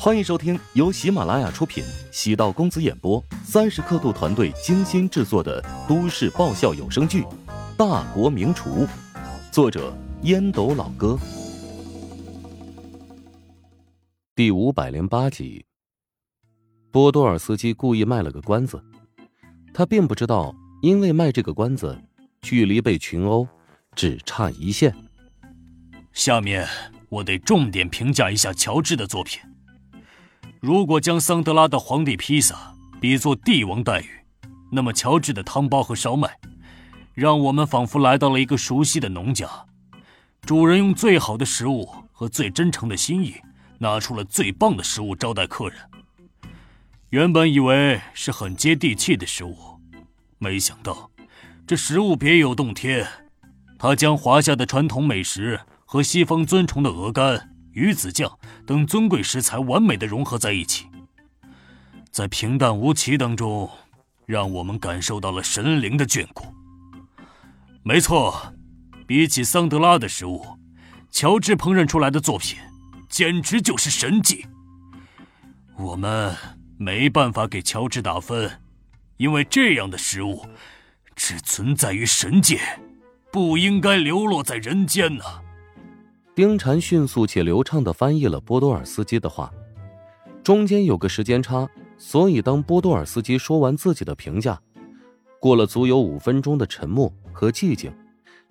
欢迎收听由喜马拉雅出品、喜道公子演播、三十刻度团队精心制作的都市爆笑有声剧《大国名厨》，作者烟斗老哥，第五百零八集。波多尔斯基故意卖了个关子，他并不知道，因为卖这个关子，距离被群殴只差一线。下面我得重点评价一下乔治的作品。如果将桑德拉的皇帝披萨比作帝王待遇，那么乔治的汤包和烧麦，让我们仿佛来到了一个熟悉的农家，主人用最好的食物和最真诚的心意，拿出了最棒的食物招待客人。原本以为是很接地气的食物，没想到这食物别有洞天，他将华夏的传统美食和西方尊崇的鹅肝。鱼子酱等尊贵食材完美的融合在一起，在平淡无奇当中，让我们感受到了神灵的眷顾。没错，比起桑德拉的食物，乔治烹饪出来的作品简直就是神迹。我们没办法给乔治打分，因为这样的食物只存在于神界，不应该流落在人间呢。丁禅迅速且流畅的翻译了波多尔斯基的话，中间有个时间差，所以当波多尔斯基说完自己的评价，过了足有五分钟的沉默和寂静，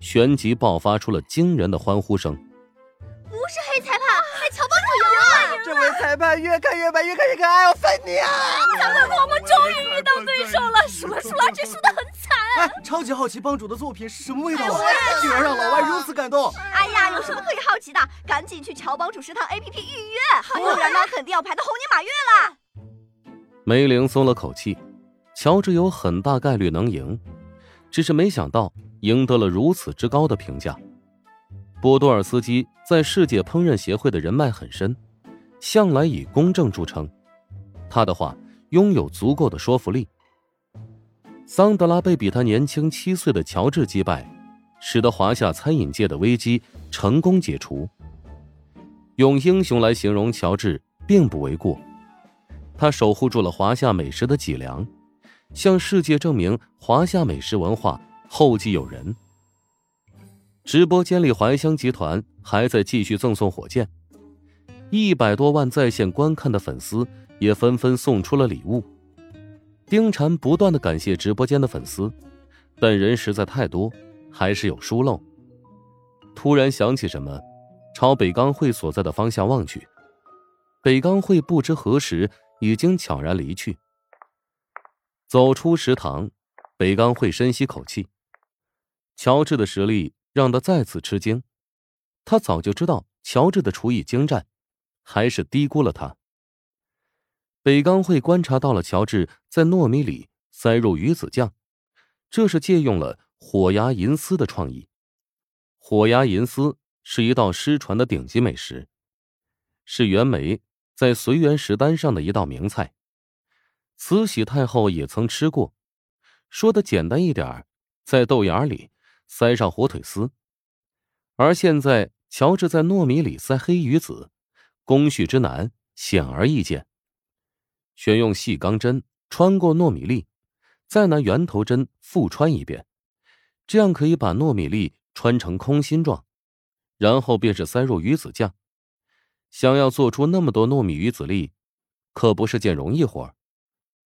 旋即爆发出了惊人的欢呼声。不是黑裁判，还乔帮主赢了！这位裁判越看越白，越看越可爱，我粉你啊！小哥哥，我们终于遇到对手了，输了输了，这输的很惨。哎，超级好奇帮主的作品是什么味道啊？竟然让老外如此感动！哎呀，有什么可以好奇的？赶紧去乔帮主食堂 APP 预约，不然呢，肯定要排到猴年马月了。梅玲松了口气，乔治有很大概率能赢，只是没想到赢得了如此之高的评价。波多尔斯基在世界烹饪协会的人脉很深，向来以公正著称，他的话拥有足够的说服力。桑德拉被比他年轻七岁的乔治击败。使得华夏餐饮界的危机成功解除。用英雄来形容乔治并不为过，他守护住了华夏美食的脊梁，向世界证明华夏美食文化后继有人。直播间里，怀香集团还在继续赠送火箭，一百多万在线观看的粉丝也纷纷送出了礼物。丁婵不断的感谢直播间的粉丝，但人实在太多。还是有疏漏。突然想起什么，朝北钢会所在的方向望去，北钢会不知何时已经悄然离去。走出食堂，北钢会深吸口气。乔治的实力让他再次吃惊，他早就知道乔治的厨艺精湛，还是低估了他。北钢会观察到了乔治在糯米里塞入鱼子酱，这是借用了。火牙银丝的创意，火牙银丝是一道失传的顶级美食，是袁枚在随园食单上的一道名菜。慈禧太后也曾吃过。说的简单一点，在豆芽里塞上火腿丝。而现在，乔治在糯米里塞黑鱼子，工序之难显而易见。选用细钢针穿过糯米粒，再拿圆头针复穿一遍。这样可以把糯米粒穿成空心状，然后便是塞入鱼子酱。想要做出那么多糯米鱼子粒，可不是件容易活儿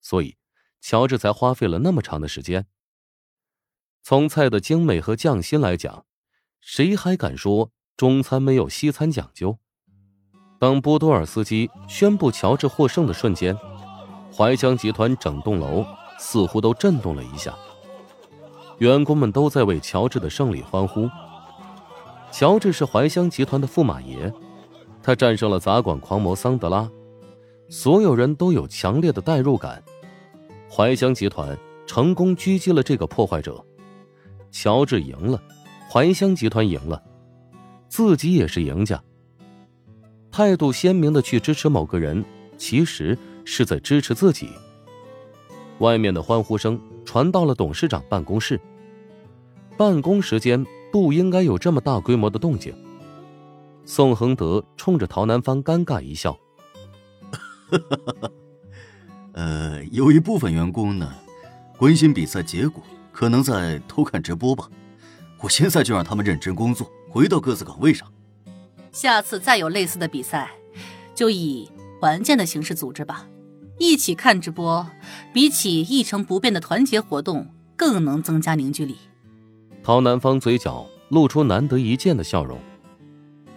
所以乔治才花费了那么长的时间。从菜的精美和匠心来讲，谁还敢说中餐没有西餐讲究？当波多尔斯基宣布乔治获胜的瞬间，怀香集团整栋楼似乎都震动了一下。员工们都在为乔治的胜利欢呼。乔治是怀香集团的驸马爷，他战胜了杂管狂魔桑德拉，所有人都有强烈的代入感。怀香集团成功狙击了这个破坏者，乔治赢了，怀香集团赢了，自己也是赢家。态度鲜明的去支持某个人，其实是在支持自己。外面的欢呼声传到了董事长办公室。办公时间不应该有这么大规模的动静。宋恒德冲着陶南方尴尬一笑：“呃，有一部分员工呢，关心比赛结果，可能在偷看直播吧。我现在就让他们认真工作，回到各自岗位上。下次再有类似的比赛，就以团建的形式组织吧。一起看直播，比起一成不变的团结活动，更能增加凝聚力。陶南方嘴角露出难得一见的笑容，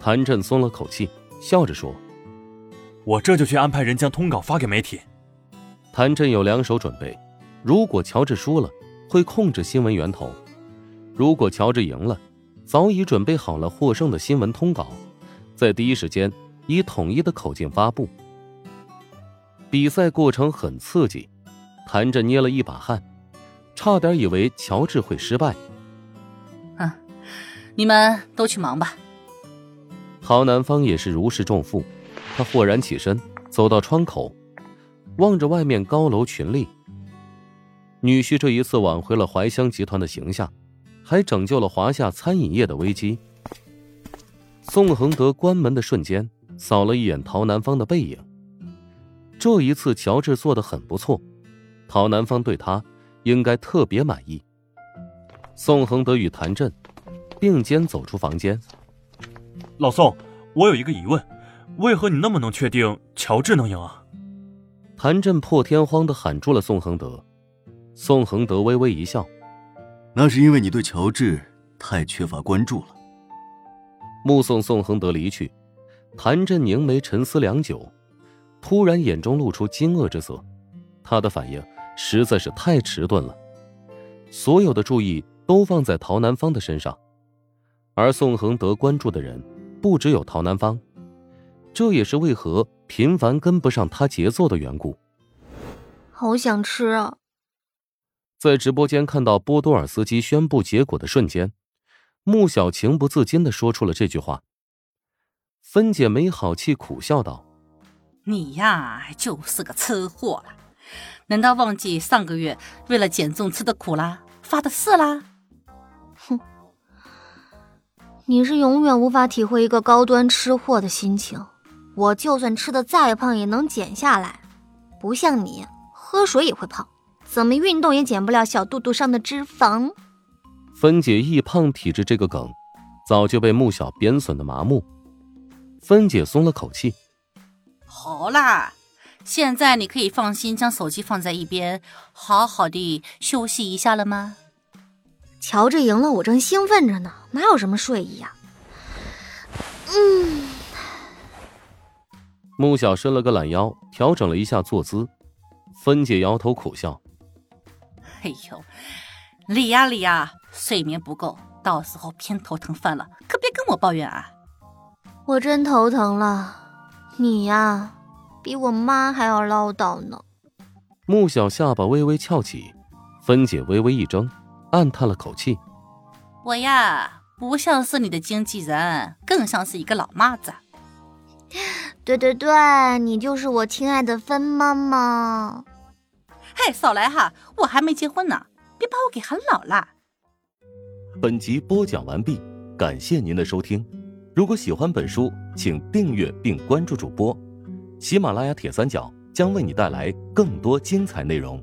谭震松了口气，笑着说：“我这就去安排人将通稿发给媒体。”谭震有两手准备，如果乔治输了，会控制新闻源头；如果乔治赢了，早已准备好了获胜的新闻通稿，在第一时间以统一的口径发布。比赛过程很刺激，谭震捏了一把汗，差点以为乔治会失败。你们都去忙吧。陶南方也是如释重负，他豁然起身，走到窗口，望着外面高楼群立。女婿这一次挽回了怀香集团的形象，还拯救了华夏餐饮业的危机。宋恒德关门的瞬间，扫了一眼陶南方的背影。这一次，乔治做的很不错，陶南方对他应该特别满意。宋恒德与谭震并肩走出房间。老宋，我有一个疑问，为何你那么能确定乔治能赢啊？谭震破天荒的喊住了宋恒德。宋恒德微微一笑：“那是因为你对乔治太缺乏关注了。”目送宋恒德离去，谭震凝眉沉思良久，突然眼中露出惊愕之色。他的反应实在是太迟钝了，所有的注意。都放在陶南方的身上，而宋恒德关注的人不只有陶南方，这也是为何频繁跟不上他节奏的缘故。好想吃啊！在直播间看到波多尔斯基宣布结果的瞬间，穆小情不自禁的说出了这句话。芬姐没好气苦笑道：“你呀，就是个吃货了，难道忘记上个月为了减重吃的苦啦，发的誓啦？”哼，你是永远无法体会一个高端吃货的心情。我就算吃的再胖，也能减下来，不像你，喝水也会胖，怎么运动也减不了小肚肚上的脂肪。分解易胖体质这个梗，早就被穆小编损的麻木。芬姐松了口气，好啦，现在你可以放心将手机放在一边，好好的休息一下了吗？乔治赢了，我正兴奋着呢，哪有什么睡意呀？嗯。穆小伸了个懒腰，调整了一下坐姿。芬姐摇头苦笑：“哎呦，李呀李呀，睡眠不够，到时候偏头疼犯了，可别跟我抱怨啊！”我真头疼了，你呀，比我妈还要唠叨呢。穆小下巴微微翘起，芬姐微微一怔。暗叹了口气，我呀，不像是你的经纪人，更像是一个老妈子。对对对，你就是我亲爱的芬妈妈。嘿，少来哈，我还没结婚呢，别把我给喊老了。本集播讲完毕，感谢您的收听。如果喜欢本书，请订阅并关注主播。喜马拉雅铁三角将为你带来更多精彩内容。